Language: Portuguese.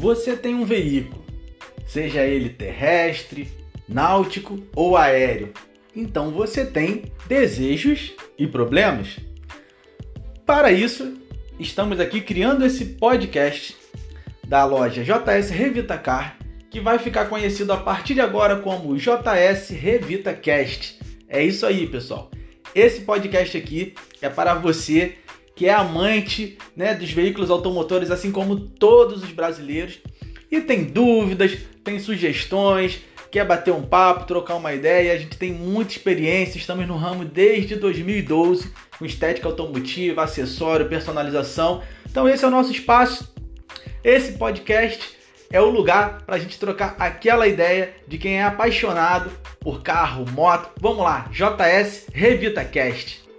Você tem um veículo, seja ele terrestre, náutico ou aéreo. Então você tem desejos e problemas. Para isso, estamos aqui criando esse podcast da loja JS Revita Car, que vai ficar conhecido a partir de agora como JS Revita Cast. É isso aí, pessoal. Esse podcast aqui é para você que é amante né, dos veículos automotores, assim como todos os brasileiros, e tem dúvidas, tem sugestões, quer bater um papo, trocar uma ideia. A gente tem muita experiência, estamos no ramo desde 2012, com estética automotiva, acessório, personalização. Então, esse é o nosso espaço. Esse podcast é o lugar para a gente trocar aquela ideia de quem é apaixonado por carro, moto. Vamos lá, JS Revita Cast.